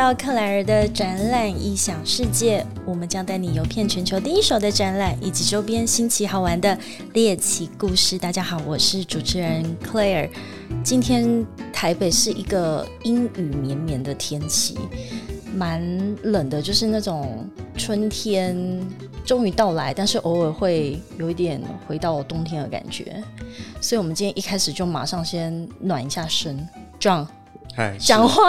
到克莱尔的展览异想世界，我们将带你游遍全球第一手的展览以及周边新奇好玩的猎奇故事。大家好，我是主持人 Claire。今天台北是一个阴雨绵绵的天气，蛮冷的，就是那种春天终于到来，但是偶尔会有一点回到冬天的感觉。所以，我们今天一开始就马上先暖一下身，这样。讲话，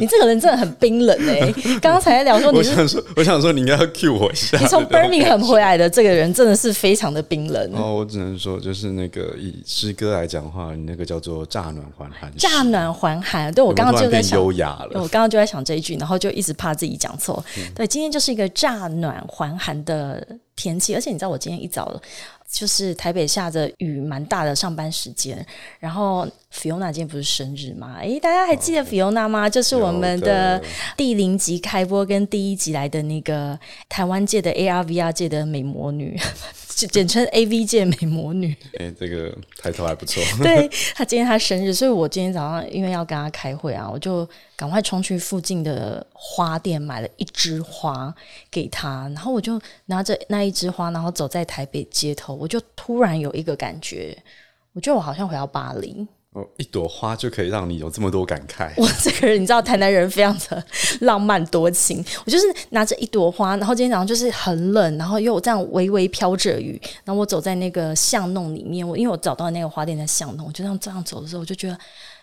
你这个人真的很冰冷哎！刚 刚才在聊说，我想说，我想说，你应该要 cue 我一下。你从 Birmingham 回来的这个人真的是非常的冰冷哦。我只能说，就是那个以诗歌来讲话，你那个叫做乍暖还寒。乍暖还寒，对我刚刚就在想，优雅了。我刚刚就在想这一句，然后就一直怕自己讲错。对，今天就是一个乍暖还寒的天气，而且你知道，我今天一早。就是台北下着雨，蛮大的上班时间。然后 Fiona 今天不是生日吗？诶，大家还记得 Fiona 吗？就是我们的第零集开播跟第一集来的那个台湾界的 ARVR 界的美魔女。简称 A V 界美魔女，哎，这个抬头还不错。对她今天她生日，所以我今天早上因为要跟她开会啊，我就赶快冲去附近的花店买了一枝花给她，然后我就拿着那一枝花，然后走在台北街头，我就突然有一个感觉，我觉得我好像回到巴黎。哦一朵花就可以让你有这么多感慨。我这个人，你知道，台南人非常的 浪漫多情。我就是拿着一朵花，然后今天早上就是很冷，然后又这样微微飘着雨，然后我走在那个巷弄里面。我因为我找到那个花店的巷弄，我就这样这样走的时候，我就觉得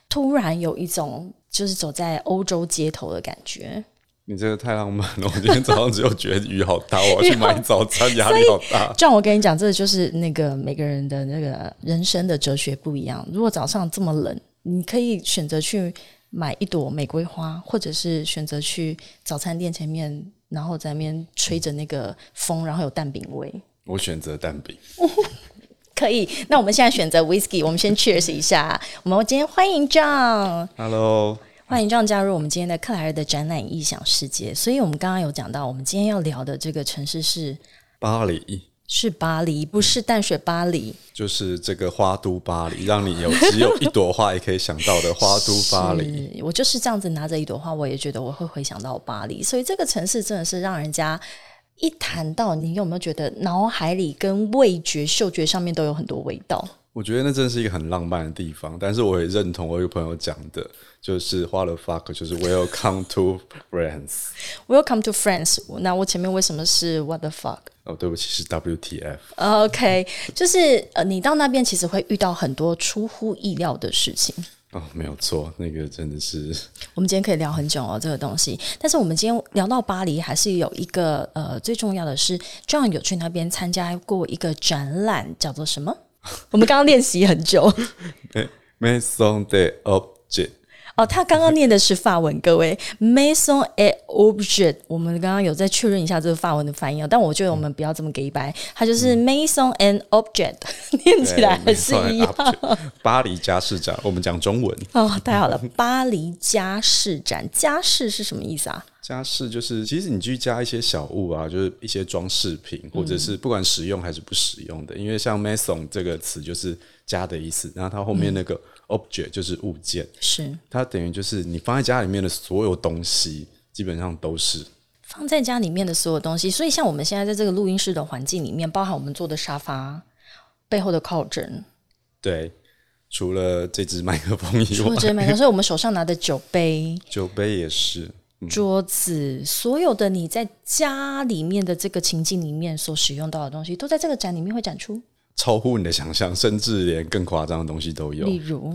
突然有一种就是走在欧洲街头的感觉。你这个太浪漫了！我今天早上只有觉得雨好大，我要去买早餐，压力好大。这样我跟你讲，这就是那个每个人的那个人生的哲学不一样。如果早上这么冷，你可以选择去买一朵玫瑰花，或者是选择去早餐店前面，然后在那边吹着那个风，然后有蛋饼味。我选择蛋饼。可以，那我们现在选择 whisky，我们先 cheers 一下。我们今天欢迎 John。Hello。欢迎这样加入我们今天的克莱尔的展览异想世界。所以，我们刚刚有讲到，我们今天要聊的这个城市是巴黎，是巴黎，不是淡水巴黎，就是这个花都巴黎，让你有只有一朵花也可以想到的花都巴黎。我就是这样子拿着一朵花，我也觉得我会回想到巴黎。所以，这个城市真的是让人家一谈到，你有没有觉得脑海里跟味觉、嗅觉上面都有很多味道？我觉得那真的是一个很浪漫的地方。但是，我也认同我一个朋友讲的。就是花了 fuck，就是 Welcome to France。Welcome to France。那我前面为什么是 What the fuck？哦，对不起，是 WTF。OK，就是呃，你到那边其实会遇到很多出乎意料的事情。哦，没有错，那个真的是。我们今天可以聊很久哦，这个东西。但是我们今天聊到巴黎，还是有一个呃，最重要的是，John 有去那边参加过一个展览，叫做什么？我们刚刚练习很久。Maison de Objet。哦，他刚刚念的是法文，各位，maison et objet。我们刚刚有再确认一下这个法文的翻译，但我觉得我们不要这么给白，它就是 maison and object，念起来还是一样。巴黎家饰展，我们讲中文哦，太好了，巴黎家饰展，家饰是什么意思啊？家饰就是，其实你去加一些小物啊，就是一些装饰品，或者是不管实用还是不实用的，因为像 maison 这个词就是家的意思，然后它后面那个。Object 就是物件，是它等于就是你放在家里面的所有东西，基本上都是放在家里面的所有东西。所以像我们现在在这个录音室的环境里面，包含我们坐的沙发背后的靠枕，对，除了这支麦克风以外，这支麦克风，所以我们手上拿的酒杯，酒杯也是桌子，所有的你在家里面的这个情境里面所使用到的东西，都在这个展里面会展出。超乎你的想象，甚至连更夸张的东西都有，例如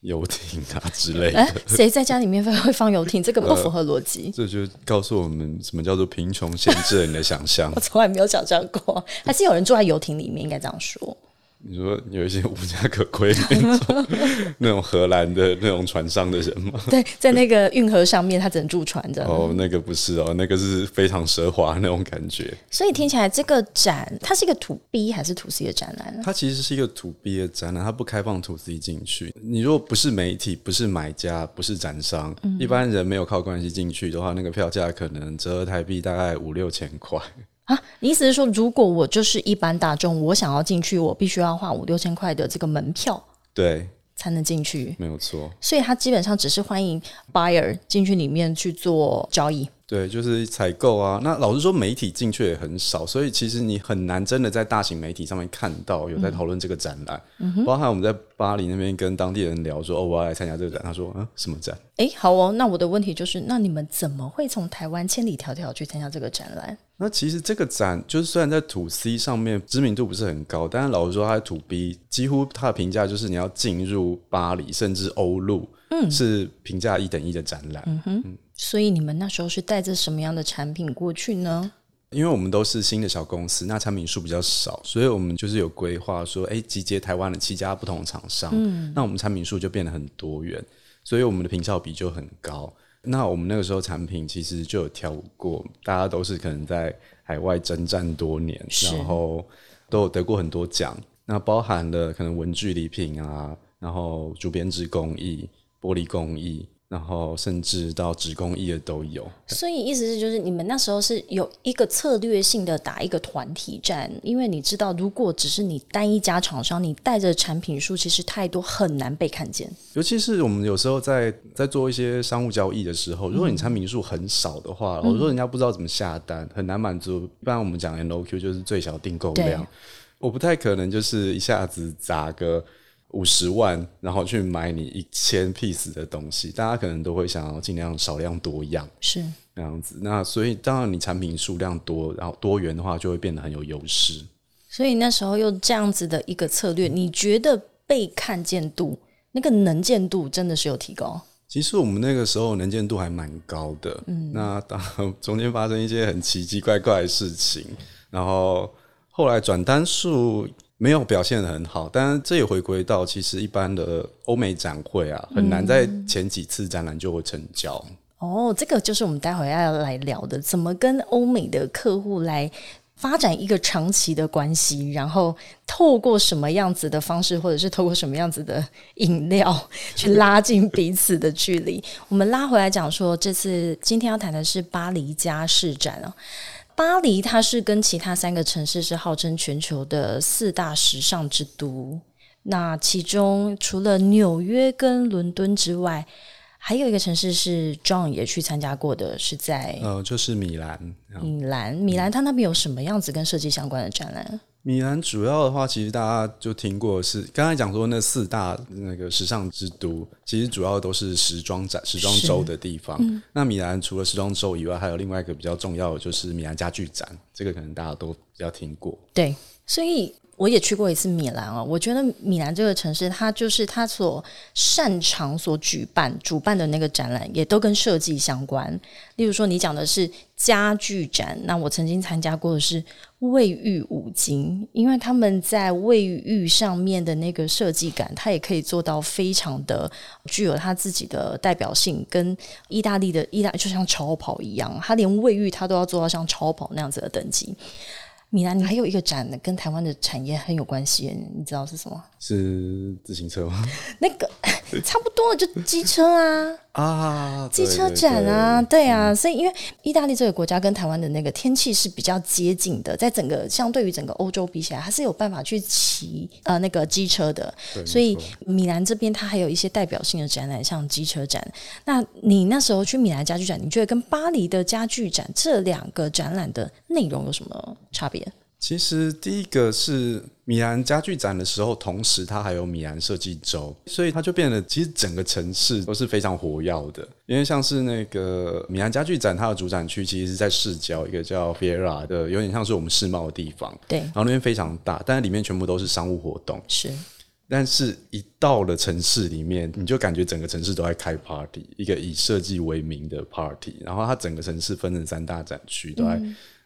游艇啊之类的。谁在家里面会放游艇？这个不符合逻辑。这就告诉我们什么叫做贫穷限制了你的想象。我从来没有想象过，还是有人住在游艇里面，应该这样说。你说有一些无家可归那种 那种荷兰的那种船上的人吗？对，在那个运河上面，他只能住船的。哦，那个不是哦，那个是非常奢华那种感觉。所以听起来这个展，它是一个土 B 还是土 C 的展览？它其实是一个土 B 的展览，它不开放土 C 进去。你如果不是媒体，不是买家，不是展商，一般人没有靠关系进去的话，那个票价可能折合台币大概五六千块。啊，你意思是说，如果我就是一般大众，我想要进去，我必须要花五六千块的这个门票？对，才能进去，没有错。所以他基本上只是欢迎 buyer 进去里面去做交易。对，就是采购啊。那老实说，媒体进去也很少，所以其实你很难真的在大型媒体上面看到有在讨论这个展览。包含我们在巴黎那边跟当地人聊说：“哦，我要来参加这个展。”他说：“嗯，什么展？”哎，好哦。那我的问题就是，那你们怎么会从台湾千里迢迢去参加这个展览？那其实这个展就是虽然在土 C 上面知名度不是很高，但是老实说，它在土 B 几乎它的评价就是你要进入巴黎甚至欧陆，嗯，是评价一等一的展览。嗯哼。所以你们那时候是带着什么样的产品过去呢？因为我们都是新的小公司，那产品数比较少，所以我们就是有规划说，哎，集结台湾的七家不同的厂商，嗯，那我们产品数就变得很多元，所以我们的平效比就很高。那我们那个时候产品其实就有挑过，大家都是可能在海外征战多年，然后都有得过很多奖，那包含了可能文具礼品啊，然后主编制工艺、玻璃工艺。然后甚至到职工艺的都有，所以意思是就是你们那时候是有一个策略性的打一个团体战，因为你知道，如果只是你单一家厂商，你带着产品数其实太多，很难被看见。尤其是我们有时候在在做一些商务交易的时候，如果你产品数很少的话，我说人家不知道怎么下单，很难满足。一般我们讲 NOQ 就是最小订购量，我不太可能就是一下子砸个。五十万，然后去买你一千 piece 的东西，大家可能都会想要尽量少量多样，是那样子。那所以当然你产品数量多，然后多元的话，就会变得很有优势。所以那时候用这样子的一个策略，你觉得被看见度、那个能见度真的是有提高？其实我们那个时候能见度还蛮高的。嗯，那当中间发生一些很奇奇怪怪的事情，然后后来转单数。没有表现的很好，但是这也回归到其实一般的欧美展会啊，很难在前几次展览就会成交。哦，这个就是我们待会要来聊的，怎么跟欧美的客户来发展一个长期的关系，然后透过什么样子的方式，或者是透过什么样子的饮料 去拉近彼此的距离。我们拉回来讲说，这次今天要谈的是巴黎家饰展啊。巴黎，它是跟其他三个城市是号称全球的四大时尚之都。那其中除了纽约跟伦敦之外，还有一个城市是 John 也去参加过的，是在呃，就是米兰。米兰，米兰，它那边有什么样子跟设计相关的展览？米兰主要的话，其实大家就听过是刚才讲说那四大那个时尚之都，其实主要都是时装展、时装周的地方。那米兰除了时装周以外，还有另外一个比较重要的，就是米兰家具展。这个可能大家都比较听过。对，所以。我也去过一次米兰啊，我觉得米兰这个城市，它就是它所擅长所举办、主办的那个展览，也都跟设计相关。例如说，你讲的是家具展，那我曾经参加过的是卫浴五金，因为他们在卫浴上面的那个设计感，它也可以做到非常的具有它自己的代表性，跟意大利的意大就像超跑一样，它连卫浴它都要做到像超跑那样子的等级。米兰，你还有一个展跟台湾的产业很有关系，你知道是什么？是自行车吗？那个 差不多，就机车啊。啊，机车展啊，对啊，所以因为意大利这个国家跟台湾的那个天气是比较接近的，在整个相对于整个欧洲比起来，它是有办法去骑呃那个机车的，所以米兰这边它还有一些代表性的展览，像机车展。那你那时候去米兰家具展，你觉得跟巴黎的家具展这两个展览的内容有什么差别？其实第一个是米兰家具展的时候，同时它还有米兰设计周，所以它就变得其实整个城市都是非常活跃的。因为像是那个米兰家具展，它的主展区其实是在市郊一个叫 Fiera 的，有点像是我们世贸的地方。对，然后那边非常大，但是里面全部都是商务活动。是，但是一到了城市里面，你就感觉整个城市都在开 party，一个以设计为名的 party。然后它整个城市分成三大展区，都在。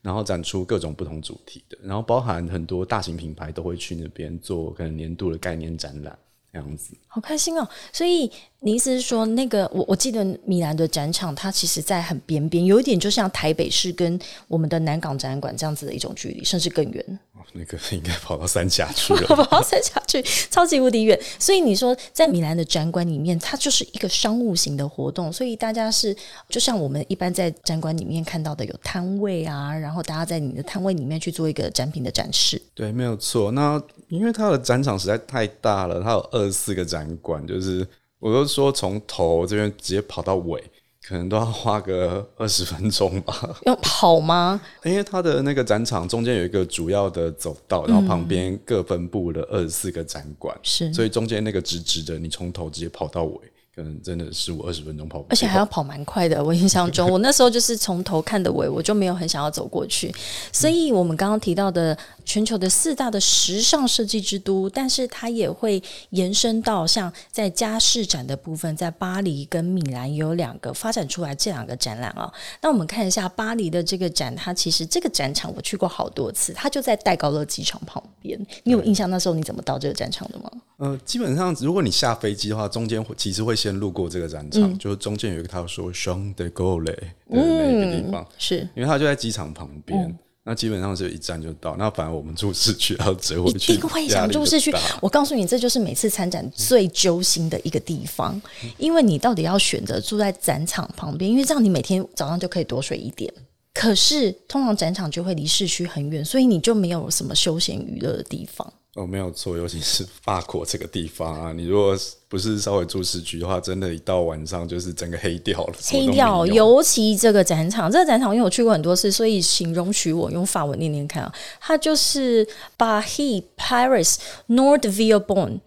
然后展出各种不同主题的，然后包含很多大型品牌都会去那边做可能年度的概念展览这样子。好开心哦！所以你意思是说，那个我我记得米兰的展场，它其实在很边边，有一点就像台北市跟我们的南港展览馆这样子的一种距离，甚至更远。那个应该跑到三峡去了。跑到三峡去，超级无敌远。所以你说在米兰的展馆里面，它就是一个商务型的活动，所以大家是就像我们一般在展馆里面看到的，有摊位啊，然后大家在你的摊位里面去做一个展品的展示。对，没有错。那因为它的展场实在太大了，它有二十四个展馆，就是我都说从头这边直接跑到尾。可能都要花个 二十分钟吧。要跑吗？因为它的那个展场中间有一个主要的走道，然后旁边各分布了二十四个展馆，是，所以中间那个直直的，你从头直接跑到尾。可能真的十五二十分钟跑，而且还要跑蛮快的。我印象中，我那时候就是从头看的尾，我就没有很想要走过去。所以，我们刚刚提到的全球的四大的时尚设计之都，但是它也会延伸到像在家饰展的部分，在巴黎跟米兰有两个发展出来这两个展览啊。那我们看一下巴黎的这个展，它其实这个展场我去过好多次，它就在戴高乐机场旁边。你有印象那时候你怎么到这个展场的吗？呃，基本上如果你下飞机的话，中间会其实会先路过这个展场，就是中间有一个他说 “Shang de Gaulle” 的那个地方，是因为它就在机场旁边，那基本上是一站就到。那反而我们住市区要折回去，一定会想住市区。我告诉你，这就是每次参展最揪心的一个地方，因为你到底要选择住在展场旁边，因为这样你每天早上就可以多睡一点。可是通常展场就会离市区很远，所以你就没有什么休闲娱乐的地方。哦，没有错，尤其是法国这个地方啊，你如果不是稍微住市区的话，真的，一到晚上就是整个黑掉了。黑掉，尤其这个展场，这个展场因为我去过很多次，所以请容许我用法文念念看啊，它就是 b a h i Paris Nordville Bon。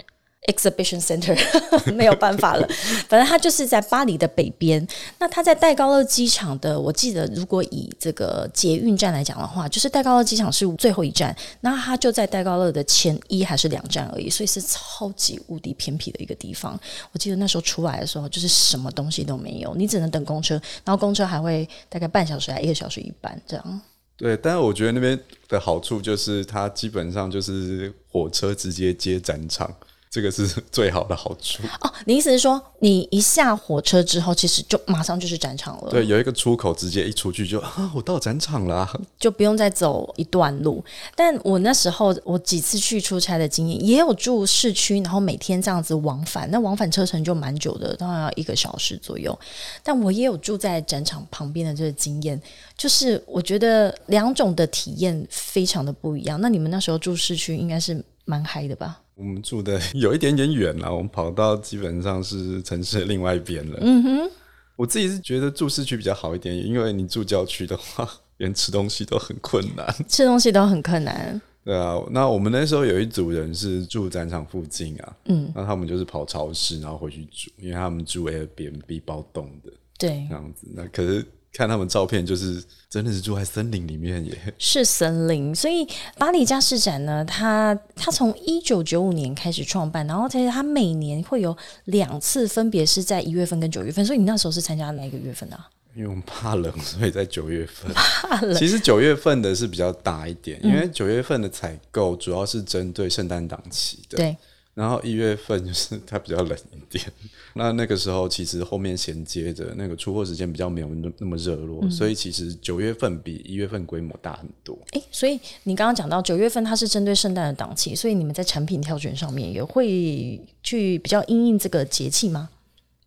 Exhibition Center 没有办法了，反正它就是在巴黎的北边。那它在戴高乐机场的，我记得如果以这个捷运站来讲的话，就是戴高乐机场是最后一站，那它就在戴高乐的前一还是两站而已，所以是超级无敌偏僻的一个地方。我记得那时候出来的时候，就是什么东西都没有，你只能等公车，然后公车还会大概半小时还一个小时一班这样。对，但是我觉得那边的好处就是它基本上就是火车直接接展场。这个是 最好的好处哦。你意思是说，你一下火车之后，其实就马上就是展场了？对，有一个出口，直接一出去就啊，我到展场了，就不用再走一段路。但我那时候我几次去出差的经验，也有住市区，然后每天这样子往返，那往返车程就蛮久的，当然要一个小时左右。但我也有住在展场旁边的这个经验，就是我觉得两种的体验非常的不一样。那你们那时候住市区，应该是蛮嗨的吧？我们住的 有一点点远了，我们跑到基本上是城市的另外一边了。嗯哼，我自己是觉得住市区比较好一点，因为你住郊区的话，连吃东西都很困难，吃东西都很困难。对啊，那我们那时候有一组人是住展场附近啊，嗯，那他们就是跑超市，然后回去住，因为他们住 Airbnb 包栋的，对，这样子。那可是。看他们照片，就是真的是住在森林里面耶，是森林。所以巴黎家饰展呢，它它从一九九五年开始创办，然后其实它每年会有两次，分别是在一月份跟九月份。所以你那时候是参加哪一个月份的？因为我们怕冷，所以在九月份。怕冷。其实九月份的是比较大一点，因为九月份的采购主要是针对圣诞档期的。对。然后一月份就是它比较冷一点，那那个时候其实后面衔接的那个出货时间比较没有那么热络，所以其实九月份比一月份规模大很多。哎，所以你刚刚讲到九月份它是针对圣诞的档期，所以你们在产品挑选上面也会去比较因应这个节气吗？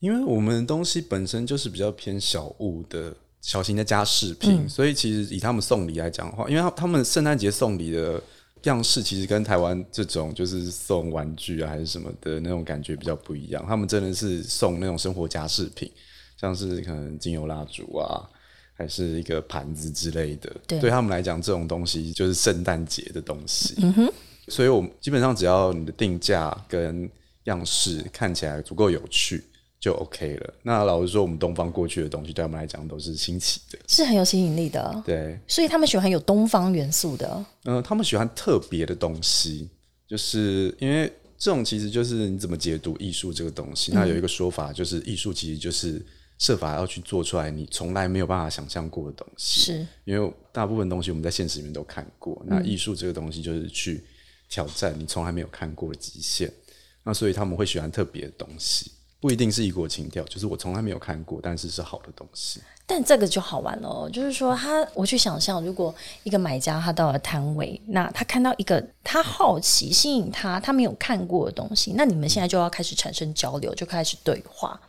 因为我们东西本身就是比较偏小物的小型的家饰品，所以其实以他们送礼来讲的话，因为他他们圣诞节送礼的。样式其实跟台湾这种就是送玩具啊还是什么的那种感觉比较不一样，他们真的是送那种生活家饰品，像是可能精油蜡烛啊，还是一个盘子之类的。对他们来讲，这种东西就是圣诞节的东西。嗯哼，所以我基本上只要你的定价跟样式看起来足够有趣。就 OK 了。那老实说，我们东方过去的东西，对他们来讲都是新奇的，是很有吸引力的。对，所以他们喜欢有东方元素的。嗯，他们喜欢特别的东西，就是因为这种其实就是你怎么解读艺术这个东西。那有一个说法就是，艺术其实就是设法要去做出来你从来没有办法想象过的东西。是因为大部分东西我们在现实里面都看过，那艺术这个东西就是去挑战你从来没有看过的极限。那所以他们会喜欢特别的东西。不一定是异国情调，就是我从来没有看过，但是是好的东西。但这个就好玩了哦，就是说他，我去想象，如果一个买家他到了摊位，那他看到一个他好奇、吸引他，他没有看过的东西，那你们现在就要开始产生交流，就开始对话。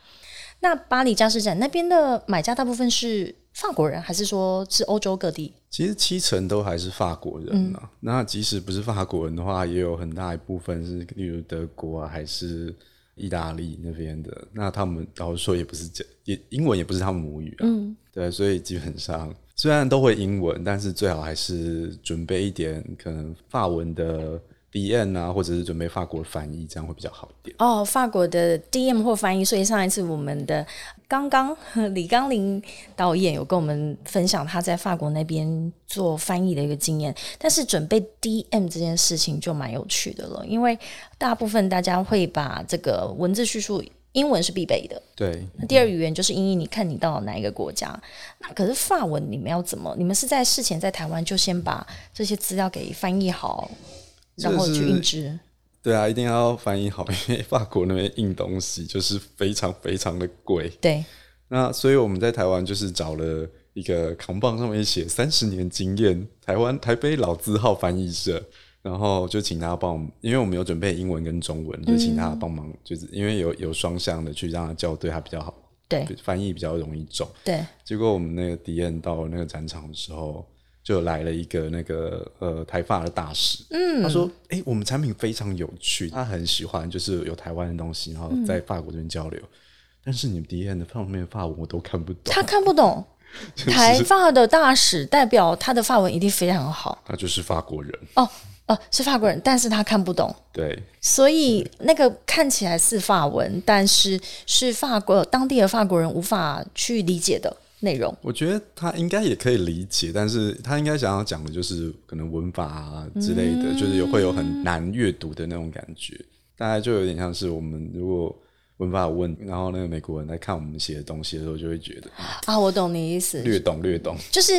那巴黎家饰展那边的买家大部分是法国人，还是说是欧洲各地？其实七成都还是法国人啊。那即使不是法国人的话，也有很大一部分是，例如德国啊，还是。意大利那边的，那他们老实说也不是讲也英文也不是他们母语啊，嗯，对，所以基本上虽然都会英文，但是最好还是准备一点可能法文的。D N 啊，或者是准备法国翻译，这样会比较好一点。哦，法国的 D M 或翻译，所以上一次我们的刚刚 李刚林导演有跟我们分享他在法国那边做翻译的一个经验。但是准备 D M 这件事情就蛮有趣的了，因为大部分大家会把这个文字叙述，英文是必备的。对，那第二语言就是英语，你看你到哪一个国家？那可是法文，你们要怎么？你们是在事前在台湾就先把这些资料给翻译好？然后去印制，对啊，一定要翻译好，因为法国那边印东西就是非常非常的贵。对，那所以我们在台湾就是找了一个扛棒上面写三十年经验，台湾台北老字号翻译社，然后就请他帮我们，因为我们有准备英文跟中文，就请他帮忙，就是因为有有双向的去让他校对，他比较好，对，翻译比较容易中。对，结果我们那个敌人到那个展场的时候。就来了一个那个呃台发的大使，嗯，他说：“哎，我们产品非常有趣，他很喜欢，就是有台湾的东西，然后在法国这边交流。但是你们 D N 的方面法文我都看不懂，他看不懂。台发的大使代表他的法文一定非常好，他就是法国人哦哦，是法国人，但是他看不懂。对，所以那个看起来是法文，但是是法国当地的法国人无法去理解的。”内容，我觉得他应该也可以理解，但是他应该想要讲的就是可能文法啊之类的，就是有会有很难阅读的那种感觉，大概就有点像是我们如果文法问，然后那个美国人在看我们写的东西的时候，就会觉得啊，我懂你意思，略懂略懂，就是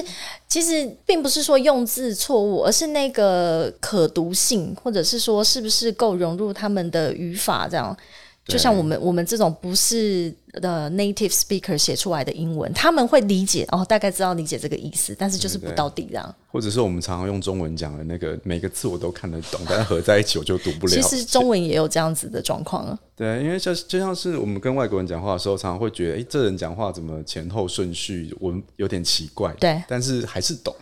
其实并不是说用字错误，而是那个可读性，或者是说是不是够融入他们的语法这样。就像我们我们这种不是的 native speaker 写出来的英文，他们会理解哦，大概知道理解这个意思，但是就是不到底这样。或者是我们常常用中文讲的那个每个字我都看得懂，但是合在一起我就读不了。其实中文也有这样子的状况啊。对，因为就就像是我们跟外国人讲话的时候，常常会觉得，哎，这人讲话怎么前后顺序文有点奇怪。对，但是还是懂。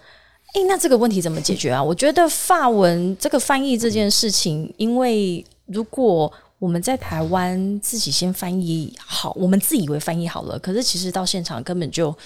哎，那这个问题怎么解决啊？我觉得法文这个翻译这件事情，因为如果我们在台湾自己先翻译好，我们自以为翻译好了，可是其实到现场根本就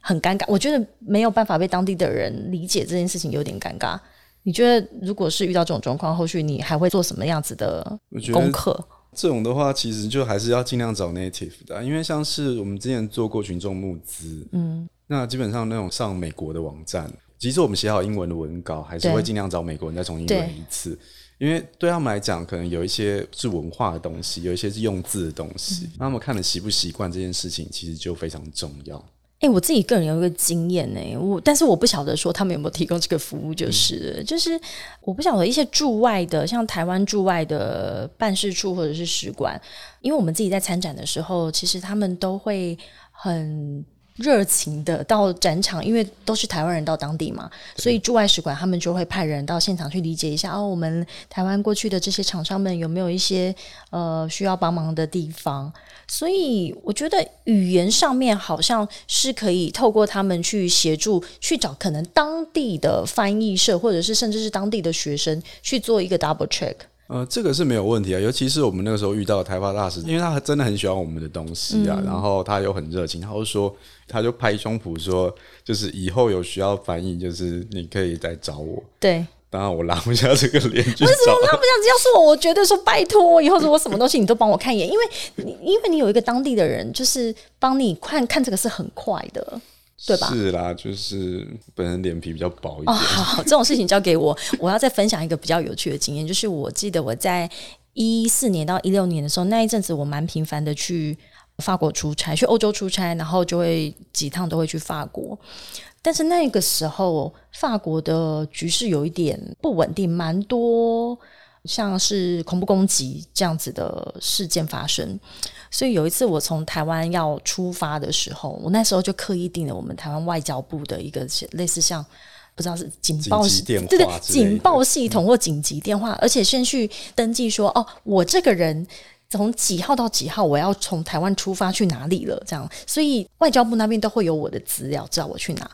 很尴尬。我觉得没有办法被当地的人理解这件事情，有点尴尬。你觉得如果是遇到这种状况，后续你还会做什么样子的功课？这种的话，其实就还是要尽量找 native 的，因为像是我们之前做过群众募资，嗯，那基本上那种上美国的网站，即使我们写好英文的文稿，还是会尽量找美国人再重新文一次。因为对他们来讲，可能有一些是文化的东西，有一些是用字的东西，他们看的习不习惯这件事情，其实就非常重要。哎，我自己个人有一个经验呢，我但是我不晓得说他们有没有提供这个服务，就是就是我不晓得一些驻外的，像台湾驻外的办事处或者是使馆，因为我们自己在参展的时候，其实他们都会很。热情的到展场，因为都是台湾人到当地嘛，所以驻外使馆他们就会派人到现场去理解一下哦，我们台湾过去的这些厂商们有没有一些呃需要帮忙的地方？所以我觉得语言上面好像是可以透过他们去协助去找可能当地的翻译社，或者是甚至是当地的学生去做一个 double check。呃，这个是没有问题啊，尤其是我们那个时候遇到台发大使，因为他真的很喜欢我们的东西啊，然后他又很热情，他就说，他就拍胸脯说，就是以后有需要翻译，就是你可以再找我。对，当然我拉不下这个脸，为什么拉不下？要是我，我绝对说拜托，以后如果什么东西你都帮我看一眼，因为你因为你有一个当地的人，就是帮你看看这个是很快的。对吧？是啦，就是本人脸皮比较薄一点。好，这种事情交给我。我要再分享一个比较有趣的经验，就是我记得我在一四年到一六年的时候，那一阵子我蛮频繁的去法国出差，去欧洲出差，然后就会几趟都会去法国。但是那个时候，法国的局势有一点不稳定，蛮多像是恐怖攻击这样子的事件发生。所以有一次我从台湾要出发的时候，我那时候就刻意订了我们台湾外交部的一个类似像不知道是警报紧急电话对对警报系统或紧急电话，而且先去登记说哦，我这个人。从几号到几号，我要从台湾出发去哪里了？这样，所以外交部那边都会有我的资料，知道我去哪。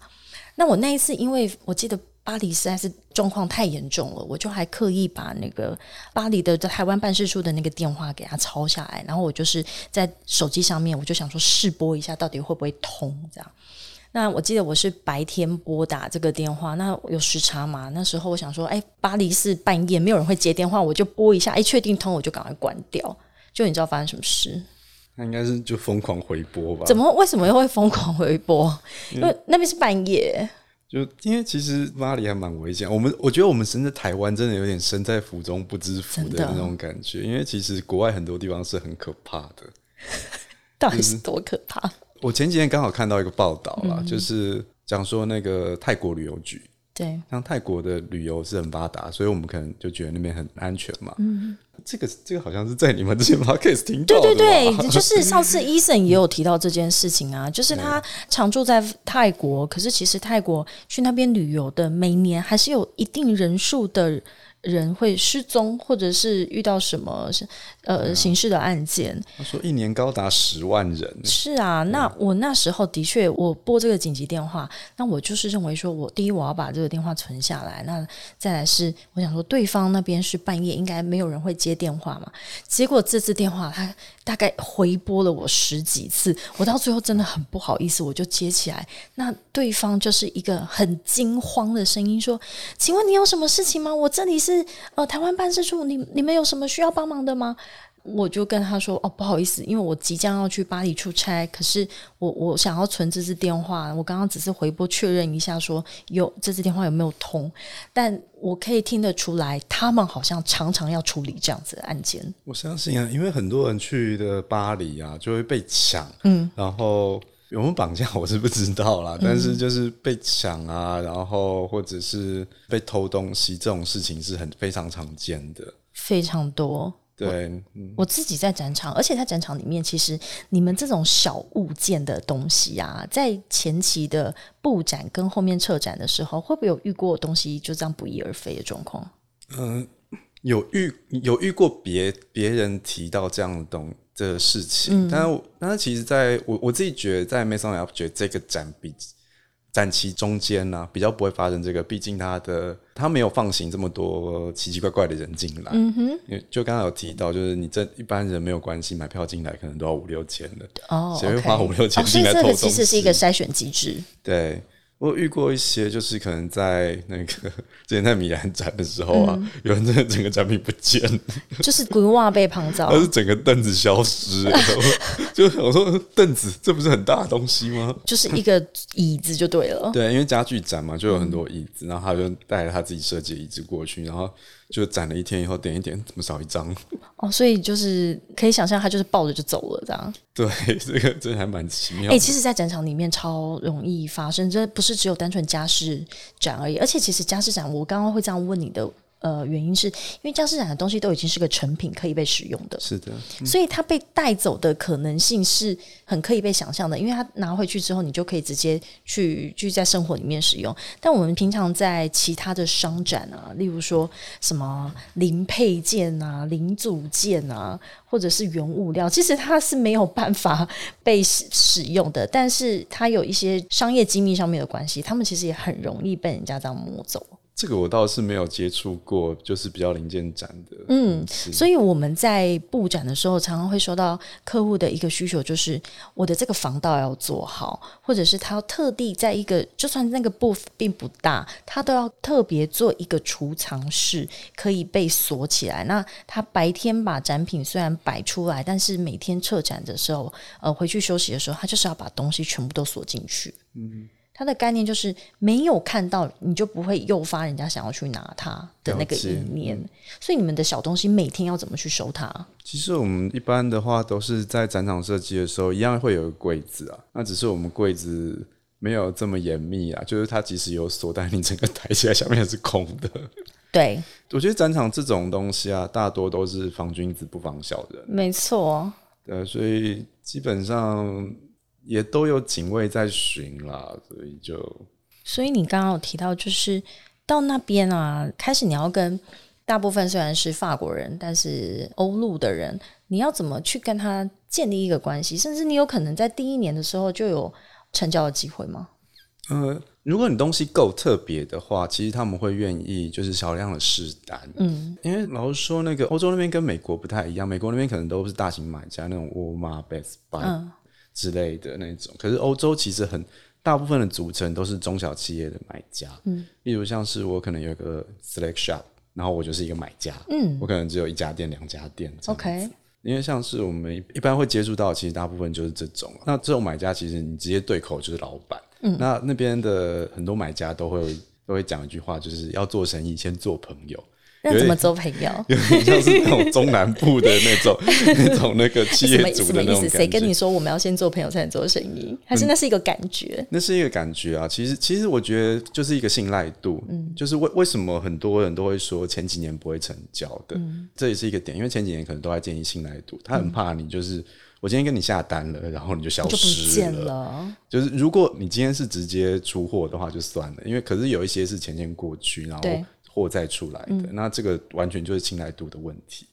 那我那一次，因为我记得巴黎实在是状况太严重了，我就还刻意把那个巴黎的台湾办事处的那个电话给它抄下来，然后我就是在手机上面，我就想说试拨一下，到底会不会通这样。那我记得我是白天拨打这个电话，那有时差嘛？那时候我想说，哎，巴黎是半夜，没有人会接电话，我就拨一下，哎，确定通，我就赶快关掉。就你知道发生什么事？那应该是就疯狂回拨吧？怎么为什么又会疯狂回拨？因 为那边是半夜。就因为其实巴黎还蛮危险，我们我觉得我们身在台湾真的有点身在福中不知福的的那种感觉，因为其实国外很多地方是很可怕的。到底是多可怕？我前几天刚好看到一个报道嗯啦，就是讲说那个泰国旅游局，对，像泰国的旅游是很发达，所以我们可能就觉得那边很安全嘛。嗯，这个这个好像是在你们之前 podcast 听到对的对对对，就是 上次 Eason 也有提到这件事情啊，就是他常住在泰国，可是其实泰国去那边旅游的，每年还是有一定人数的人会失踪，或者是遇到什么呃刑事的案件。他说一年高达十万人，是啊，那我那时候的确，我拨这个紧急电话，那我就是认为说，我第一我要把这个电话存下来，那再来是我想说，对方那边是半夜，应该没有人会接电话嘛。结果这次电话他大概回拨了我十几次，我到最后真的很不好意思，我就接起来，那对方就是一个很惊慌的声音说：“请问你有什么事情吗？我这里是呃台湾办事处，你你们有什么需要帮忙的吗？”我就跟他说：“哦，不好意思，因为我即将要去巴黎出差，可是我我想要存这支电话，我刚刚只是回拨确认一下说有这支电话有没有通，但我可以听得出来，他们好像常常要处理这样子的案件。我相信啊，因为很多人去的巴黎啊，就会被抢，嗯，然后有没有绑架我是不知道啦，但是就是被抢啊，然后或者是被偷东西这种事情是很非常常见的。非常多。对，嗯。我自己在展场，而且在展场里面，其实你们这种小物件的东西啊，在前期的布展跟后面撤展的时候，会不会有遇过东西就这样不翼而飞的状况？嗯有遇有遇过别别人提到这样的东这个事情，但是我但是其实在我我自己觉得，在 Maison 得这个展比展期中间呢、比较不会发生这个，毕竟他的他没有放行这么多奇奇怪怪的人进来。嗯哼，因为就刚刚有提到，就是你这一般人没有关系，买票进来可能都要五六千的。哦，谁会花五六千哦，所以进来偷东这个其实是一个筛选机制。对我遇过一些，就是可能在那个之前在米兰展的时候啊，嗯有人真的整个展品不见了。就是鬼袜被旁照而，是整个凳子消失、欸，就我说凳子这不是很大的东西吗？就是一个椅子就对了。对，因为家具展嘛，就有很多椅子，然后他就带着他自己设计的椅子过去，然后就攒了一天以后，点一点，怎么少一张？哦，所以就是可以想象，他就是抱着就走了这样。对，这个真的还蛮奇妙哎、的。其实，在展场里面超容易发生，这不是只有单纯家事展而已。而且，其实家事展，我刚刚会这样问你的呃原因是，因为家饰展的东西都已经是个成品，可以被使用的。是的，所以它被带走的可能性是很可以被想象的，因为它拿回去之后，你就可以直接去去在生活里面使用。但我们平常在其他的商展啊，例如说什么零配件啊、零组件啊，或者是原物料，其实它是没有办法被使使用的。但是它有一些商业机密上面的关系，他们其实也很容易被人家这样摸走。这个我倒是没有接触过，就是比较零件展的。嗯，所以我们在布展的时候，常常会收到客户的一个需求，就是我的这个防盗要做好，或者是他要特地在一个，就算那个布并不大，他都要特别做一个储藏室，可以被锁起来。那他白天把展品虽然摆出来，但是每天撤展的时候，呃，回去休息的时候，他就是要把东西全部都锁进去。嗯。它的概念就是没有看到，你就不会诱发人家想要去拿它的那个意念。所以你们的小东西每天要怎么去收它？其实我们一般的话都是在展场设计的时候，一样会有个柜子啊，那只是我们柜子没有这么严密啊，就是它即使有锁，但你整个抬起来下面是空的。对，我觉得展场这种东西啊，大多都是防君子不防小人，没错。对，所以基本上也都有警卫在巡啦，所以就所以你刚刚有提到，就是到那边啊，开始你要跟大部分虽然是法国人，但是欧陆的人，你要怎么去跟他建立一个关系？甚至你有可能在第一年的时候就有成交的机会吗？呃，如果你东西够特别的话，其实他们会愿意就是少量的试单。嗯，因为老实说，那个欧洲那边跟美国不太一样，美国那边可能都是大型买家，那种沃尔玛、Best Buy 之类的那种。可是欧洲其实很大部分的组成都是中小企业的买家。嗯，例如像是我可能有一个 Select Shop，然后我就是一个买家。嗯，我可能只有一家店、两家店。OK，因为像是我们一般会接触到，其实大部分就是这种。那这种买家其实你直接对口就是老板。嗯，那那边的很多买家都会都会讲一句话，就是要做生意先做朋友。那怎么做朋友？有点像是那种中南部的那种 那种那个企业主的那种谁跟你说我们要先做朋友才能做生意？还是那是一个感觉？那是一个感觉啊。其实其实我觉得就是一个信赖度。嗯，就是为为什么很多人都会说前几年不会成交的？这也是一个点，因为前几年可能都在建立信赖度，他很怕你就是。我今天跟你下单了，然后你就消失了。就是如果你今天是直接出货的话，就算了，因为可是有一些是前天过去，然后货再出来的，那这个完全就是青睐度的问题。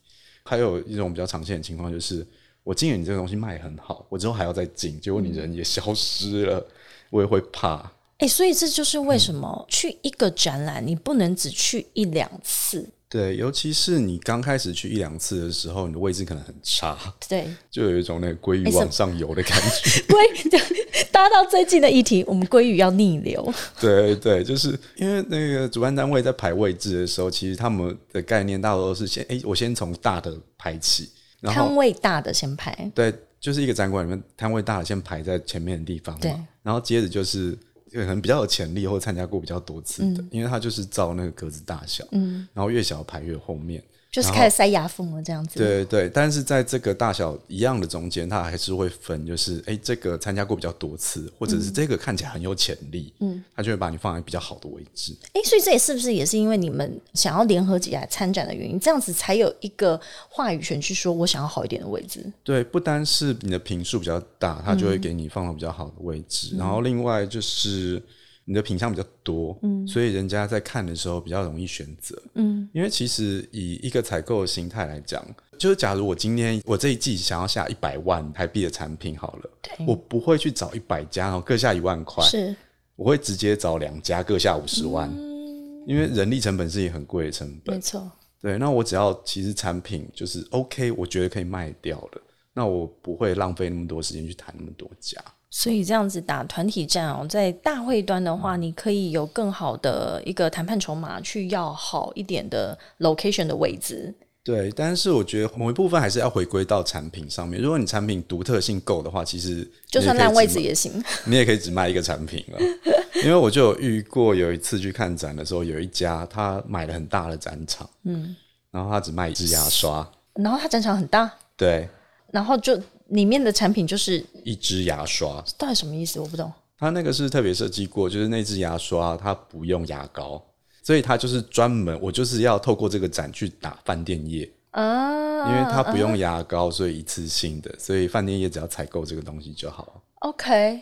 还有一种比较常见的情况就是，我进了你这个东西卖很好，我之后还要再进，结果你人也消失了，我也会怕。哎，所以这就是为什么去一个展览，你不能只去一两次。对，尤其是你刚开始去一两次的时候，你的位置可能很差，对，就有一种那个鲑鱼往上游的感觉。鲑搭到最近的议题，我们鲑鱼要逆流。对对，就是因为那个主办单位在排位置的时候，其实他们的概念大多都是先，哎，我先从大的排起，然后摊位大的先排。对，就是一个展馆里面摊位大的先排在前面的地方嘛，然后接着就是。可能比较有潜力或参加过比较多次的，因为它就是照那个格子大小，嗯，然后越小排越后面。就是开始塞牙缝了，这样子。对对，但是在这个大小一样的中间，它还是会分，就是哎，这个参加过比较多次，或者是这个看起来很有潜力，嗯，他就会把你放在比较好的位置。哎，所以这也是不是也是因为你们想要联合起来参展的原因，这样子才有一个话语权去说我想要好一点的位置。对，不单是你的频数比较大，他就会给你放到比较好的位置，然后另外就是。你的品相比较多，嗯，所以人家在看的时候比较容易选择，嗯，因为其实以一个采购的心态来讲，就是假如我今天我这一季想要下一百万台币的产品好了，我不会去找一百家，然后各下一万块，是，我会直接找两家各下五十万，因为人力成本是一个很贵的成本，没错，对，那我只要其实产品就是 OK，我觉得可以卖掉了，那我不会浪费那么多时间去谈那么多家。所以这样子打团体战哦，在大会端的话，你可以有更好的一个谈判筹码，去要好一点的 location 的位置。对，但是我觉得某一部分还是要回归到产品上面。如果你产品独特性够的话，其实就算烂位置也行，你也可以只卖一个产品了。因为我就有遇过，有一次去看展的时候，有一家他买了很大的展场，嗯，然后他只卖一支牙刷，然后他展场很大，对，然后就。里面的产品就是一支牙刷，到底什么意思？我不懂。它那个是特别设计过，就是那支牙刷它不用牙膏，所以它就是专门我就是要透过这个展去打饭店业啊，因为它不用牙膏，所以一次性的，所以饭店业只要采购这个东西就好。OK。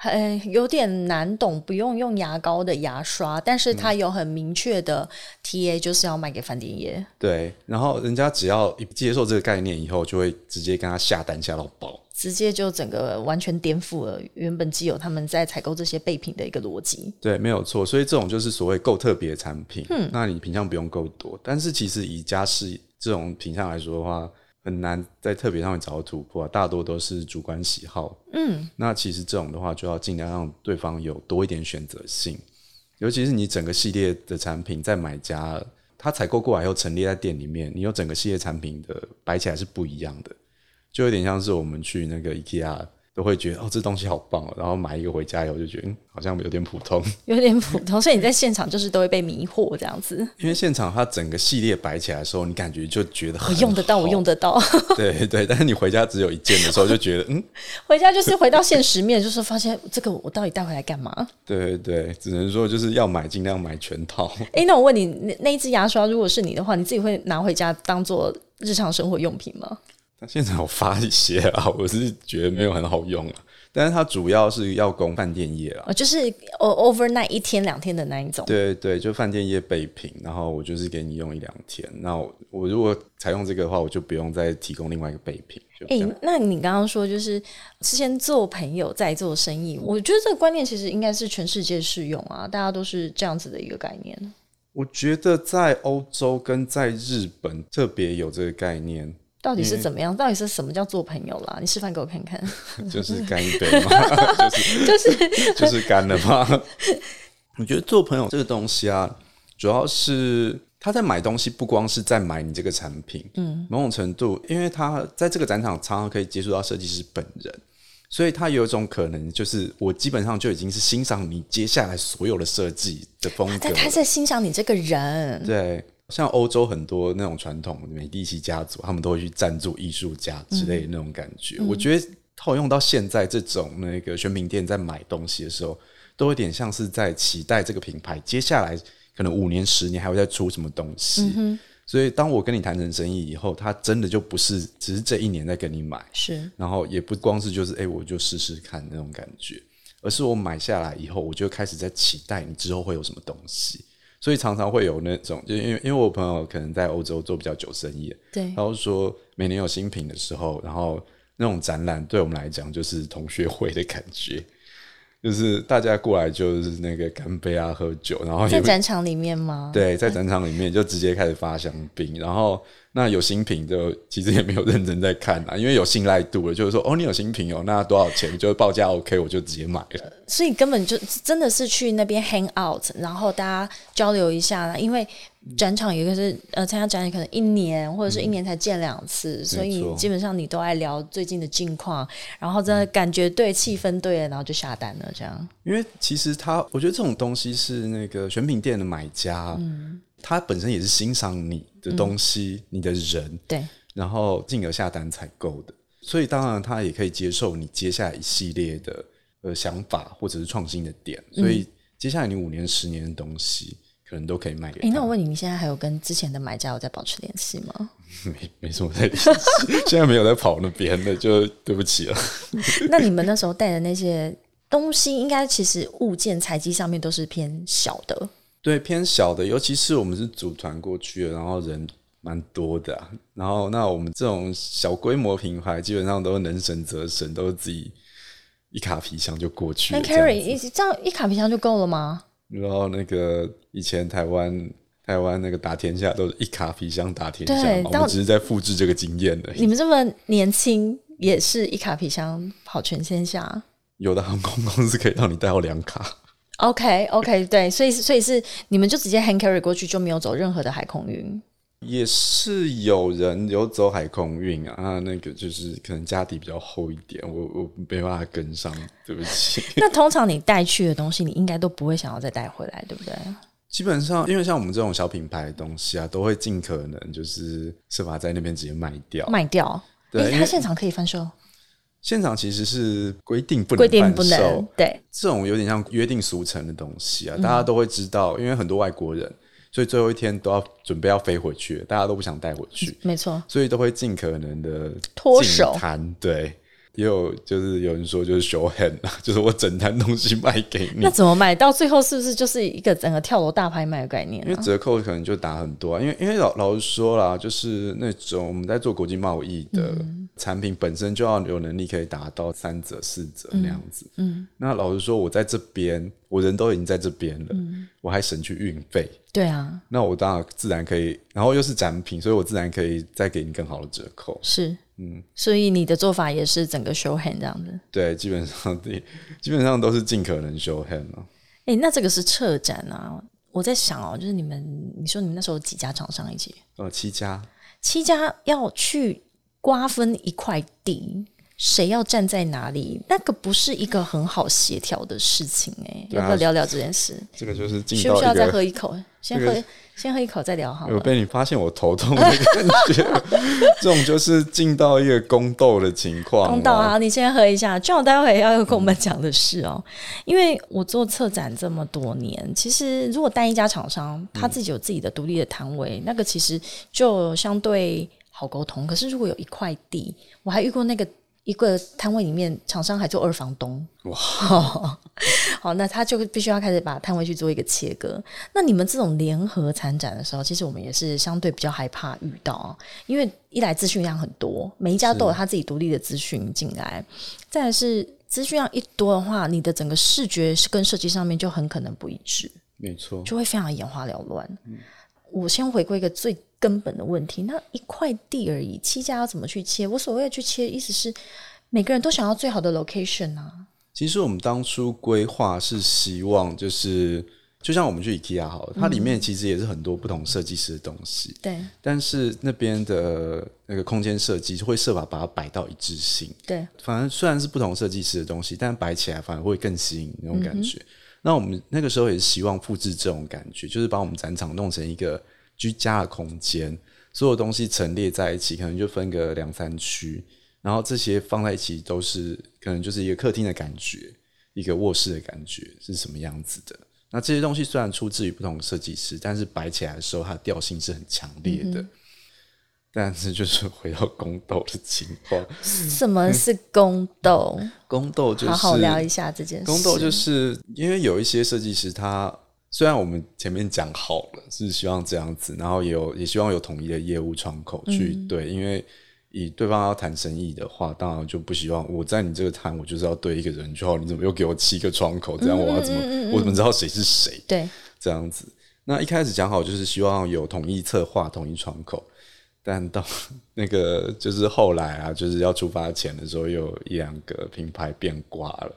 很有点难懂，不用用牙膏的牙刷，但是它有很明确的 TA，就是要卖给饭店业。对，然后人家只要一接受这个概念以后，就会直接跟他下单下到爆，直接就整个完全颠覆了原本既有他们在采购这些备品的一个逻辑。对，没有错，所以这种就是所谓够特别产品，嗯，那你品相不用够多，但是其实以家饰这种品相来说的话。很难在特别上面找到突破，大多都是主观喜好。嗯，那其实这种的话，就要尽量让对方有多一点选择性。尤其是你整个系列的产品，在买家他采购过来后陈列在店里面，你有整个系列产品的摆起来是不一样的，就有点像是我们去那个 IKEA 都会觉得哦，这东西好棒哦，然后买一个回家以后就觉得嗯，好像有点普通，有点普通，所以你在现场就是都会被迷惑这样子。因为现场它整个系列摆起来的时候，你感觉就觉得我用得到，我用得得到。对 对，但是你回家只有一件的时候，就觉得嗯，回家就是回到现实面，就是发现这个我到底带回来干嘛？对对对，只能说就是要买尽量买全套。诶，那我问你，那那一支牙刷如果是你的话，你自己会拿回家当做日常生活用品吗？但现在有发一些啊，我是觉得没有很好用啊。但是它主要是要供饭店业啦，哦，就是哦，overnight 一天两天的那一种。对对，就饭店业备品，然后我就是给你用一两天。那我我如果采用这个的话，我就不用再提供另外一个备品。诶，那你刚刚说就是先做朋友再做生意，我觉得这个观念其实应该是全世界适用啊，大家都是这样子的一个概念。我觉得在欧洲跟在日本特别有这个概念，到底是怎么样？到底是什么叫做朋友啦？你示范给我看看。就是干一杯嘛，就是 就是就是干了嘛。我觉得做朋友这个东西啊，主要是他在买东西，不光是在买你这个产品，嗯，某种程度，因为他在这个展场常常可以接触到设计师本人，所以他有一种可能，就是我基本上就已经是欣赏你接下来所有的设计的风格但他在欣赏你这个人，对，像欧洲很多那种传统美第奇家族，他们都会去赞助艺术家之类的那种感觉。我觉得套用到现在这种那个选品店在买东西的时候，都有点像是在期待这个品牌接下来可能五年、十年还会再出什么东西。所以，当我跟你谈成生意以后，他真的就不是只是这一年在跟你买，是然后也不光是就是哎、我就试试看那种感觉，而是我买下来以后，我就开始在期待你之后会有什么东西。所以常常会有那种，就因为因为我朋友可能在欧洲做比较久生意，对。然后说每年有新品的时候，然后那种展览对我们来讲就是同学会的感觉，就是大家过来就是那个干杯啊、喝酒，然后也在展场里面吗？对，在展场里面就直接开始发香槟，然后那有新品就其实也没有认真在看啊，因为有信赖度了，就是说哦，你有新品哦，那多少钱？就报价 OK，我就直接买了。所以根本就真的是去那边 hang out，然后大家交流一下啦。因为展场有一个是呃参加展览可能一年或者是一年才见两次，所以基本上你都爱聊最近的近况，然后真的感觉对，气氛对了，然后就下单了，这样。因为其实他，我觉得这种东西是那个选品店的买家，嗯。他本身也是欣赏你的东西、你的人，对，然后进而下单采购的，所以当然他也可以接受你接下来一系列的呃想法或者是创新的点，嗯所以接下来你五年、十年的东西可能都可以卖给诶，他。那我问你，你现在还有跟之前的买家有在保持联系吗？没没什么在联系，现在没有在跑那边的，就对不起了。那你们那时候带的那些东西，应该其实物件采集上面都是偏小的。对，偏小的，尤其是我们是组团过去的，然后人蛮多的、啊，然后那我们这种小规模品牌，基本上都能省则省，都是自己一卡皮箱就过去那 Carry 子一这样一卡皮箱就够了吗？然后那个以前台湾台湾那个打天下都是一卡皮箱打天下嘛，我们只是在复制这个经验而已。你们这么年轻，也是一卡皮箱跑全天下。有的航空公司可以让你带到两卡，OK OK，对，所以所以是你们就直接 hand carry 过去，就没有走任何的海空运。也是有人有走海空运啊，啊那个就是可能家底比较厚一点，我我没办法跟上，对不起。那通常你带去的东西，你应该都不会想要再带回来，对不对？基本上，因为像我们这种小品牌的东西啊，都会尽可能就是设法在那边直接卖掉。卖掉。对他现场可以翻售，现场其实是规定不能规定不能。对，这种有点像约定俗成的东西啊，大家都会知道，因为很多外国人，所以最后一天都要准备要飞回去，大家都不想带回去，没错。所以都会尽可能的脱手摊。对，也有就是有人说就是 show hand 啊，就是我整摊东西卖给你那，怎么卖到最后是不是就是一个整个跳楼大拍卖的概念因为啊？折扣可能就打很多、啊，因为因为老老实说啦，就是那种我们在做国际贸易的产品本身就要有能力可以达到三折四折那样子。嗯，那老实说，我在这边，我人都已经在这边了，我还省去运费，对啊，那我当然自然可以，然后又是展品，所以我自然可以再给你更好的折扣。是，嗯，所以你的做法也是整个 show hand 这样子。对，基本上对，基本上都是尽可能 show hand 啊。哎、那这个是策展啊。我在想哦，就是你们，你说你们那时候有几家厂商一起，呃，七家，七家要去瓜分一块地，谁要站在哪里，那个不是一个很好协调的事情哎、要不要聊聊这件事？这个就是进需不需要再喝一口？先喝，这个先喝一口再聊好了。有被你发现我头痛的感觉，这种就是进到一个宫斗的情况。公道啊，你先喝一下。就我待会要跟我们讲的是哦，因为我做策展这么多年，其实如果单一家厂商他自己有自己的独立的摊位，那个其实就相对好沟通。可是如果有一块地，我还遇过那个一个摊位里面厂商还做二房东，哇，好，那他就必须要开始把摊位去做一个切割。那你们这种联合参展的时候，其实我们也是相对比较害怕遇到，因为一来资讯量很多，每一家都有他自己独立的资讯进来，再来是资讯量一多的话，你的整个视觉跟设计上面就很可能不一致，没错，就会非常眼花缭乱。我先回归一个最根本的问题，那一块地而已，七家要怎么去切？我所谓的去切，意思是每个人都想要最好的 location 啊。其实我们当初规划是希望，就是就像我们去 IKEA 好了，它里面其实也是很多不同设计师的东西，对但是那边的那个空间设计会设法把它摆到一致性。对，反正虽然是不同设计师的东西，但摆起来反而会更吸引那种感觉。那我们那个时候也是希望复制这种感觉，就是把我们展场弄成一个居家的空间，所有东西陈列在一起，可能就分个两三区，然后这些放在一起都是可能就是一个客厅的感觉，一个卧室的感觉是什么样子的。那这些东西虽然出自于不同的设计师，但是摆起来的时候，它的调性是很强烈的。但是就是回到宫斗的情况，什么是宫斗？宫斗就是好好聊一下这件事。宫斗就是因为有一些设计师，他虽然我们前面讲好了是希望这样子，然后也有也希望有统一的业务窗口去、对，因为以对方要谈生意的话，当然就不希望我在你这个谈，我就是要对一个人就好，你怎么又给我七个窗口？这样我要怎么、我怎么知道谁是谁？对，这样子。那一开始讲好就是希望有统一策划、统一窗口，但到那个就是后来啊，就是要出发前的时候，又有一两个品牌变卦了。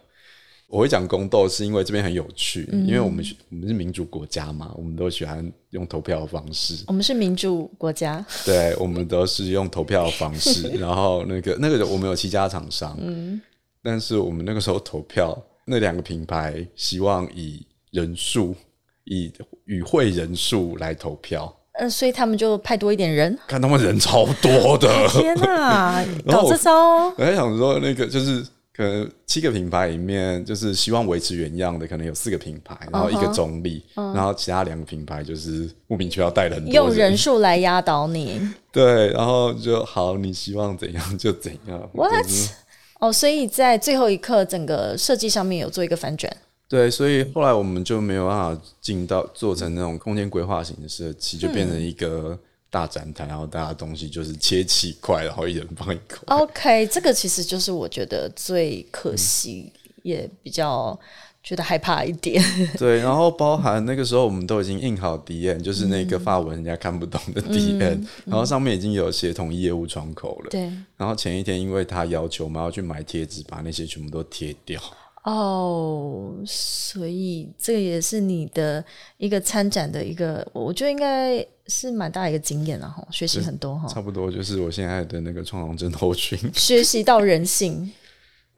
我会讲宫斗，是因为这边很有趣，因为我们我们是民主国家嘛，我们都喜欢用投票的方式，我们是民主国家，对，我们都是用投票的方式。然后那个那个我们有七家厂商，嗯，但是我们那个时候投票，那两个品牌希望以人数、以与会人数来投票，呃，所以他们就派多一点人。看他们人超多的。天哪，然后这招，我在想说，那个就是可能七个品牌里面，就是希望维持原样的，可能有四个品牌，然后一个中立然后其他两个品牌就是莫名其妙带了很多用人数来压倒你。对，然后就好，你希望怎样就怎样。What？就是哦，所以在最后一刻，整个设计上面有做一个反转。对，所以后来我们就没有办法进到做成那种空间规划型的设计，就变成一个大展台，然后大家东西就是切七块，然后一人放一口。OK，这个其实就是我觉得最可惜，也比较觉得害怕一点。对，然后包含那个时候我们都已经印好 DN，就是那个发文人家看不懂的 D N，、然后上面已经有写统一业务窗口了。对，然后前一天因为他要求我们要去买贴纸，把那些全部都贴掉。哦，所以这个也是你的一个参展的一个，我觉得应该是蛮大的一个经验了哈，学习很多哈，差不多就是我现在的那个创伤症候群，学习到人性。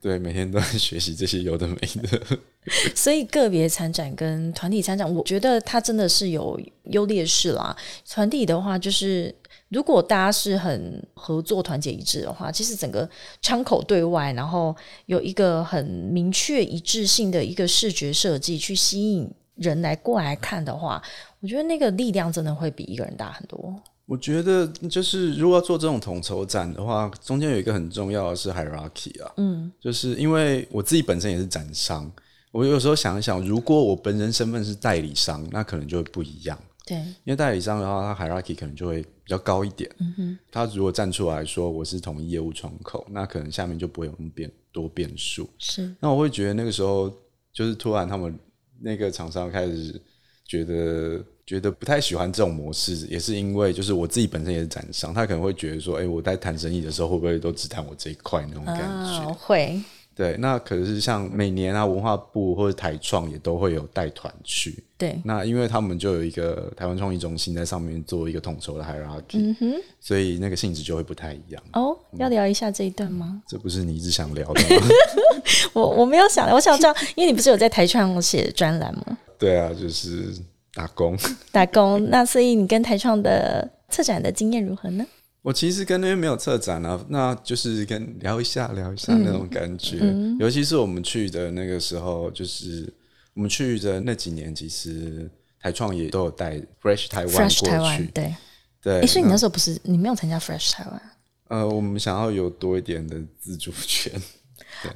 对，每天都在学习这些有的没的。所以个别参展跟团体参展，我觉得它真的是有优劣势啦。团体的话，就是如果大家是很合作、团结一致的话，其实整个窗口对外，然后有一个很明确一致性的一个视觉设计，去吸引人来过来看的话，我觉得那个力量真的会比一个人大很多。我觉得就是如果要做这种统筹展的话，中间有一个很重要的是 hierarchy 啊，嗯，就是因为我自己本身也是展商，我有时候想一想，如果我本人身份是代理商，那可能就会不一样。对，因为代理商的话，他 hierarchy 可能就会比较高一点。嗯哼，他如果站出来说我是统一业务窗口，那可能下面就不会有那么变多变数。是那我会觉得那个时候，就是突然他们那个厂商开始觉得觉得不太喜欢这种模式，也是因为就是我自己本身也是展商，他可能会觉得说，哎、我在谈生意的时候会不会都只谈我这一块那种感觉？啊，会对，那可是像每年啊，文化部或者台创也都会有带团去。对，那因为他们就有一个台湾创意中心在上面做一个统筹的 hierarchy，所以那个性质就会不太一样。哦，要聊一下这一段吗？这不是你一直想聊的吗？我我没有想，我想知道，因为你不是有在台创写专栏吗？对啊，就是打工。打工，那所以你跟台创的策展的经验如何呢？我其实跟那边没有策展啊，那就是跟聊一下聊一下那种感觉。尤其是我们去的那个时候，就是我们去的那几年，其实台创也都有带 Fresh 台湾过去。对对，所以你那时候不是你没有参加 Fresh 台湾？呃，我们想要有多一点的自主权。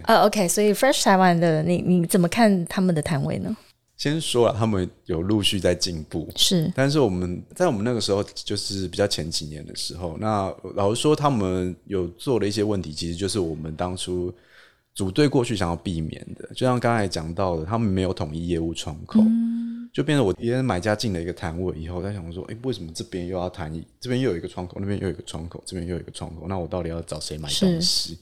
呃，OK，所以 Fresh 台湾的你你怎么看他们的摊位呢？先说了，他们有陆续在进步，是。但是我们在我们那个时候，就是比较前几年的时候，那老实说，他们有做了一些问题，其实就是我们当初组队过去想要避免的。就像刚才讲到的，他们没有统一业务窗口，就变成我别人买家进了一个摊位以后，在想说，哎，为什么这边又要谈，这边又有一个窗口，那边又有一个窗口，这边又有一个窗口，那我到底要找谁买东西？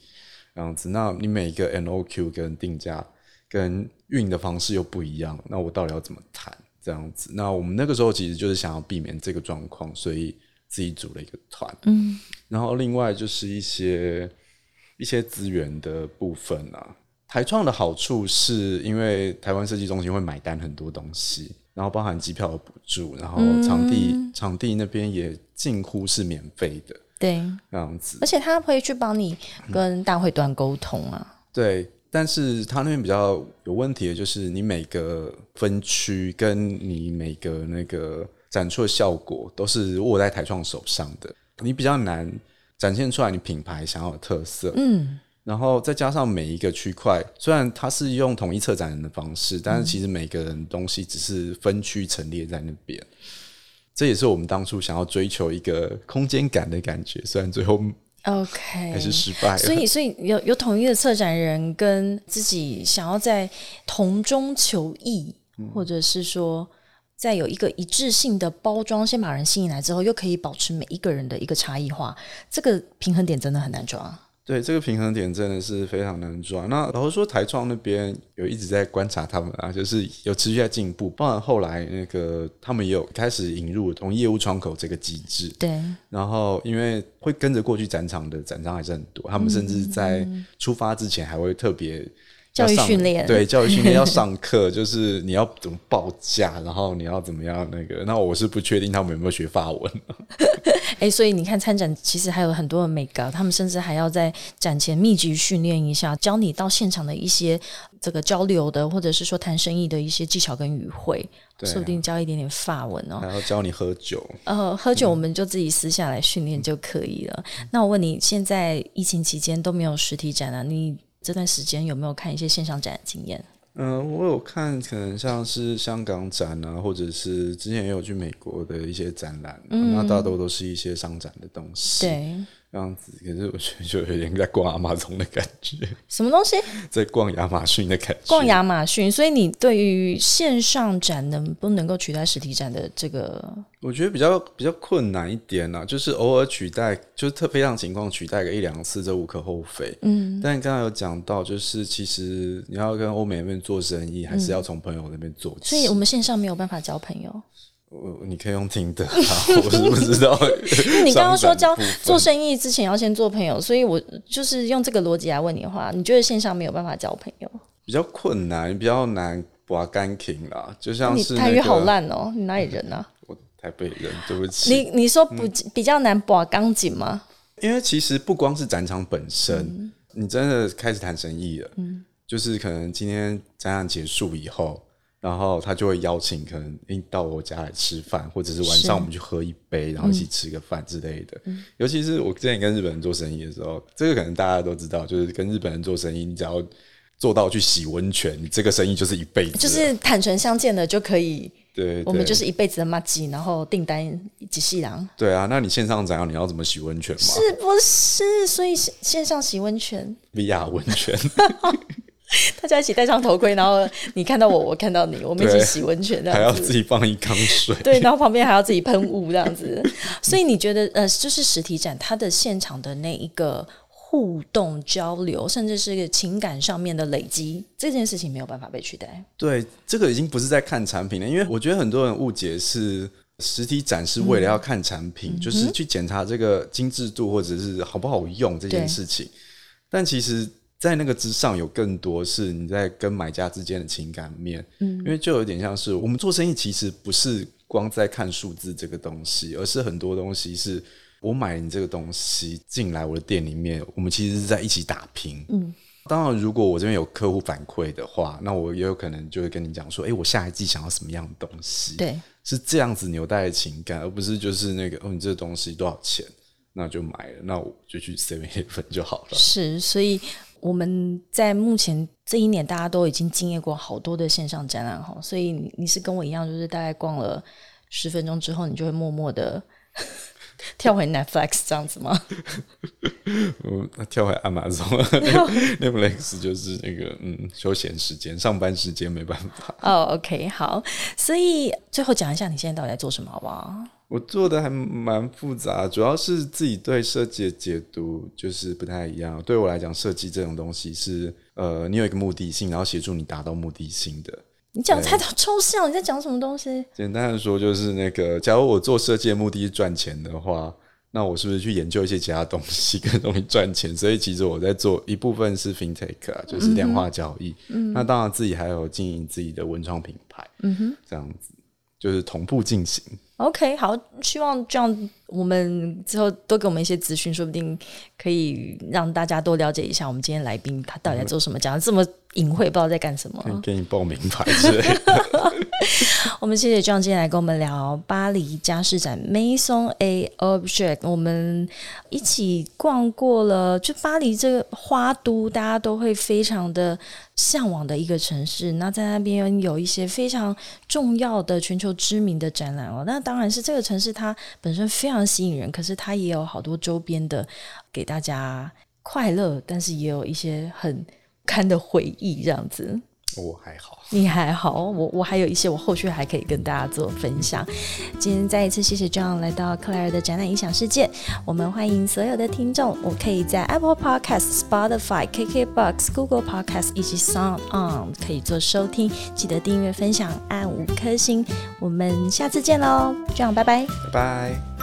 这样子，那你每一个 NOQ 跟定价。跟运的方式又不一样，那我到底要怎么谈？这样子，那我们那个时候其实就是想要避免这个状况，所以自己组了一个团。嗯，然后另外就是一些一些资源的部分啊。台创的好处是因为台湾设计中心会买单很多东西，然后包含机票的补助，然后场地场地那边也近乎是免费的。对，这样子，而且他会去帮你跟大会端沟通啊。对。但是他那边比较有问题的就是，你每个分区跟你每个那个展出的效果都是握在台创手上的，你比较难展现出来你品牌想要的特色。嗯，然后再加上每一个区块，虽然它是用统一策展人的方式，但是其实每个人东西只是分区陈列在那边，这也是我们当初想要追求一个空间感的感觉，虽然最后。OK，还是失败。所以，所以有有统一的策展人跟自己想要在同中求异，或者是说，在有一个一致性的包装，先把人吸引来之后，又可以保持每一个人的一个差异化，这个平衡点真的很难抓。对这个平衡点真的是非常难抓。那老实说，台创那边有一直在观察他们啊，就是有持续在进步。包含后来那个他们也有开始引入同业务窗口这个机制。对。然后因为会跟着过去展场的展商还是很多，他们甚至在出发之前还会特别。教育训练对教育训练要 上课，就是你要怎么报价，然后你要怎么样那个。那我是不确定他们有没有学法文。哎，所以你看参展其实还有很多的美高，他们甚至还要在展前密集训练一下，教你到现场的一些这个交流的，或者是说谈生意的一些技巧跟语汇，说不定教一点点法文哦。还要教你喝酒。呃，喝酒我们就自己私下来训练就可以了。那我问你，现在疫情期间都没有实体展了，你？这段时间有没有看一些线上展的经验？嗯，我有看，可能像是香港展啊，或者是之前也有去美国的一些展览，那大多都是一些商展的东西。对。这样子，可是我觉得就有点在逛亚马逊的感觉。什么东西？在逛亚马逊的感觉。逛亚马逊，所以你对于线上展能不能够取代实体展的这个？我觉得比较比较困难一点啊，就是偶尔取代，就是特非常情况取代个一两次，这无可厚非。嗯。但刚刚有讲到，就是其实你要跟欧美那边做生意，还是要从朋友那边做起。所以我们线上没有办法交朋友。我你可以用听的，我是不知道。你刚刚说交做生意之前要先做朋友，所以我就是用这个逻辑来问你的话，你觉得线上没有办法交朋友？比较困难，比较难把干情啦。就像是台语好烂哦，你哪里人啊？我台北人，对不起。你你说不比较难把钢筋吗？因为其实不光是展场本身，你真的开始谈生意了，嗯，就是可能今天展览结束以后。然后他就会邀请，可能诶到我家来吃饭，或者是晚上我们去喝一杯，然后一起吃个饭之类的。尤其是我之前跟日本人做生意的时候，这个可能大家都知道，就是跟日本人做生意，你只要做到去洗温泉，你这个生意就是一辈子，就是坦诚相见的就可以。对，我们就是一辈子的马吉，然后订单几细郎。对啊，那你线上怎样？你要怎么洗温泉吗？是不是？所以线线上洗温泉，VR 温泉。大家一起戴上头盔，然后你看到我，我看到你，我们一起洗温泉，这样还要自己放一缸水，对，然后旁边还要自己喷雾，这样子。所以你觉得，呃，就是实体展它的现场的那一个。互动交流，甚至是情感上面的累积，这件事情没有办法被取代。对，这个已经不是在看产品了，因为我觉得很多人误解是实体展是为了要看产品，就是去检查这个精致度或者是好不好用这件事情。但其实，在那个之上有更多是你在跟买家之间的情感面。嗯，因为就有点像是我们做生意，其实不是光在看数字这个东西，而是很多东西是我买你这个东西进来我的店里面，我们其实是在一起打拼。嗯，当然，如果我这边有客户反馈的话，那我也有可能就会跟你讲说，哎，我下一季想要什么样的东西？对。是这样子纽带的情感，而不是就是那个哦，你这个东西多少钱，那就买了，那我就去 Seven 粉就好了。是，所以我们在目前这一年，大家都已经经历过好多的线上展览哈，所以你你是跟我一样，就是大概逛了十分钟之后，你就会默默的。跳回 Netflix 这样子吗？嗯，那跳回亚马逊 Netflix 就是那个嗯休闲时间，上班时间没办法。哦，OK，好，所以最后讲一下你现在到底在做什么，好不好？我做的还蛮复杂，主要是自己对设计的解读就是不太一样。对我来讲，设计这种东西是呃，你有一个目的性，然后协助你达到目的性的。你讲太抽象，你在讲什么东西？简单的说，就是那个，假如我做设计的目的是赚钱的话，那我是不是去研究一些其他东西，更容易赚钱？所以其实我在做一部分是 FinTech 啊，就是量化交易。嗯，那当然自己还有经营自己的文创品牌。嗯哼，这样子就是同步进行。OK，好，希望这样我们之后多给我们一些资讯，说不定可以让大家多了解一下我们今天来宾他到底在做什么，讲的这么。隐晦不知道在干什么，给你报名牌 之类。我们谢谢 John 今天来跟我们聊巴黎家饰展 Maison A Object。我们一起逛过了，就巴黎这个花都，大家都会非常的向往的一个城市。那在那边有一些非常重要的、全球知名的展览哦。那当然是这个城市它本身非常吸引人，可是它也有好多周边的给大家快乐，但是也有一些很。堪的回忆这样子，我还好，你还好，我我还有一些，我后续还可以跟大家做分享。今天再一次谢谢 John 来到克莱尔的展览影响世界，我们欢迎所有的听众，我可以在 Apple Podcast、Spotify、KKBox、Google Podcast 以及 Sound On 可以做收听，记得订阅、分享、按五颗星，我们下次见喽，John，拜拜，拜拜。